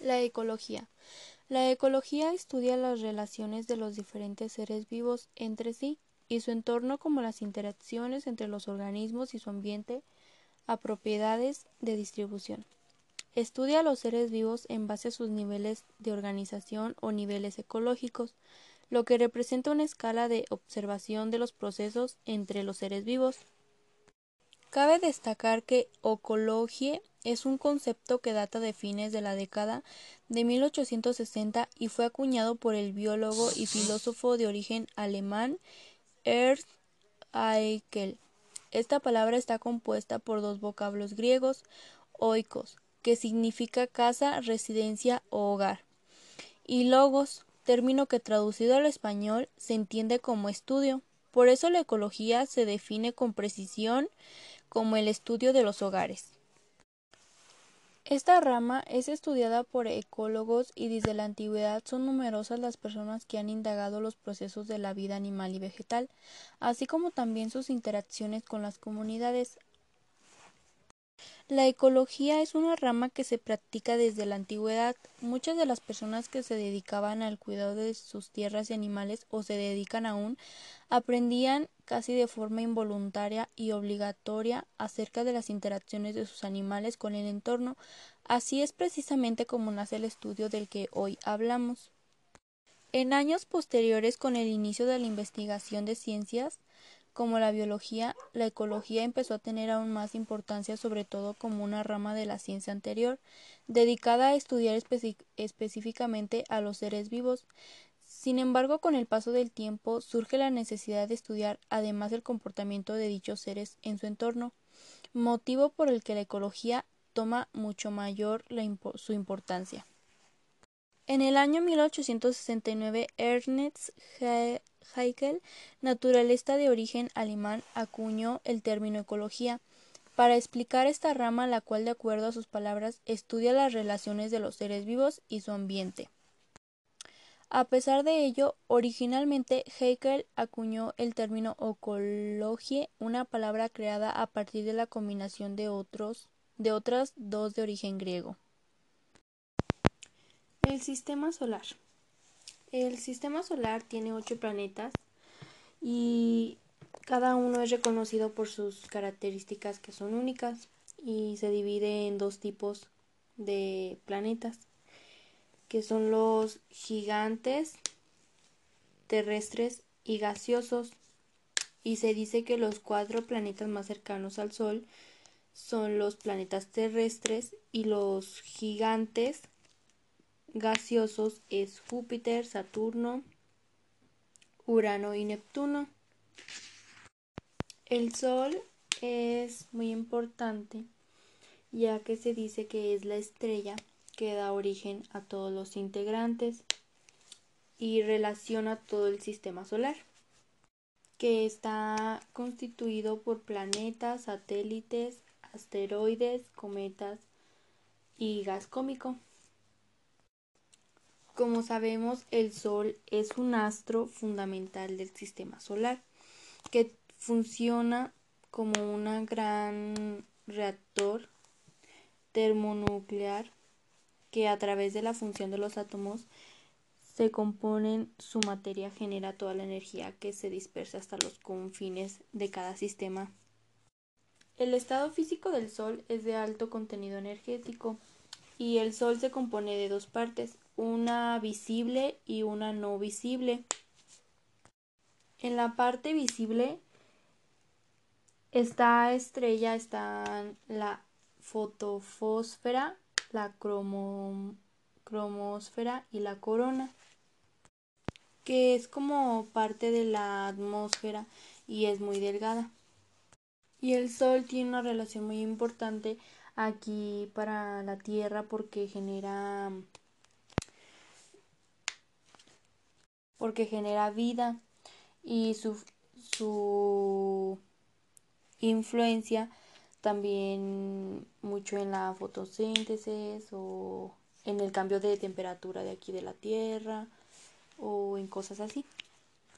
La ecología. La ecología estudia las relaciones de los diferentes seres vivos entre sí y su entorno como las interacciones entre los organismos y su ambiente a propiedades de distribución. Estudia a los seres vivos en base a sus niveles de organización o niveles ecológicos, lo que representa una escala de observación de los procesos entre los seres vivos. Cabe destacar que ecologie es un concepto que data de fines de la década de 1860 y fue acuñado por el biólogo y filósofo de origen alemán Ernst Haeckel. Esta palabra está compuesta por dos vocablos griegos, oikos, que significa casa, residencia o hogar, y logos, término que traducido al español se entiende como estudio. Por eso la ecología se define con precisión como el estudio de los hogares. Esta rama es estudiada por ecólogos y desde la antigüedad son numerosas las personas que han indagado los procesos de la vida animal y vegetal, así como también sus interacciones con las comunidades. La ecología es una rama que se practica desde la antigüedad. Muchas de las personas que se dedicaban al cuidado de sus tierras y animales o se dedican aún aprendían casi de forma involuntaria y obligatoria acerca de las interacciones de sus animales con el entorno. Así es precisamente como nace el estudio del que hoy hablamos. En años posteriores, con el inicio de la investigación de ciencias, como la biología, la ecología empezó a tener aún más importancia, sobre todo como una rama de la ciencia anterior, dedicada a estudiar específicamente a los seres vivos. Sin embargo, con el paso del tiempo surge la necesidad de estudiar además el comportamiento de dichos seres en su entorno, motivo por el que la ecología toma mucho mayor su importancia. En el año 1869, Ernst Haeckel, naturalista de origen alemán, acuñó el término ecología para explicar esta rama, la cual, de acuerdo a sus palabras, estudia las relaciones de los seres vivos y su ambiente. A pesar de ello, originalmente Haeckel acuñó el término ecologie, una palabra creada a partir de la combinación de, otros, de otras dos de origen griego. El sistema solar. El sistema solar tiene ocho planetas y cada uno es reconocido por sus características que son únicas y se divide en dos tipos de planetas que son los gigantes terrestres y gaseosos. Y se dice que los cuatro planetas más cercanos al Sol son los planetas terrestres y los gigantes gaseosos es Júpiter, Saturno, Urano y Neptuno. El Sol es muy importante ya que se dice que es la estrella que da origen a todos los integrantes y relaciona todo el sistema solar, que está constituido por planetas, satélites, asteroides, cometas y gas cómico. Como sabemos, el Sol es un astro fundamental del sistema solar, que funciona como un gran reactor termonuclear que a través de la función de los átomos se componen, su materia genera toda la energía que se dispersa hasta los confines de cada sistema. El estado físico del Sol es de alto contenido energético y el Sol se compone de dos partes, una visible y una no visible. En la parte visible esta estrella está la fotofósfera la cromosfera y la corona, que es como parte de la atmósfera y es muy delgada. Y el Sol tiene una relación muy importante aquí para la Tierra porque genera porque genera vida y su, su influencia también mucho en la fotosíntesis o en el cambio de temperatura de aquí de la Tierra o en cosas así.